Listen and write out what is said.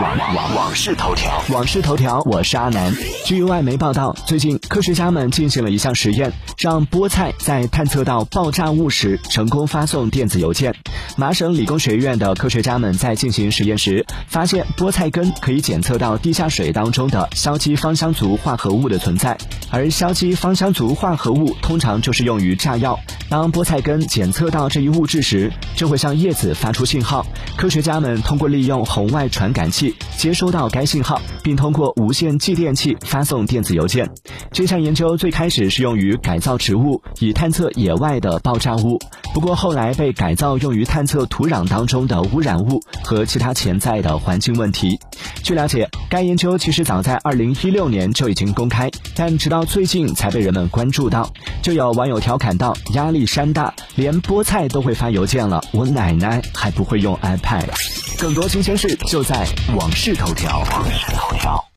网网网事头条，网事头条，我是阿南。据外媒报道，最近科学家们进行了一项实验，让菠菜在探测到爆炸物时成功发送电子邮件。麻省理工学院的科学家们在进行实验时，发现菠菜根可以检测到地下水当中的硝基芳香族化合物的存在，而硝基芳香族化合物通常就是用于炸药。当菠菜根检测到这一物质时，就会向叶子发出信号。科学家们通过利用红外传感器接收到该信号，并通过无线继电器发送电子邮件。这项研究最开始是用于改造植物，以探测野外的爆炸物。不过后来被改造用于探测土壤当中的污染物和其他潜在的环境问题。据了解，该研究其实早在2016年就已经公开，但直到最近才被人们关注到。就有网友调侃道：“压力山大，连菠菜都会发邮件了，我奶奶还不会用 iPad。”更多新鲜事就在网视头条。网事头条。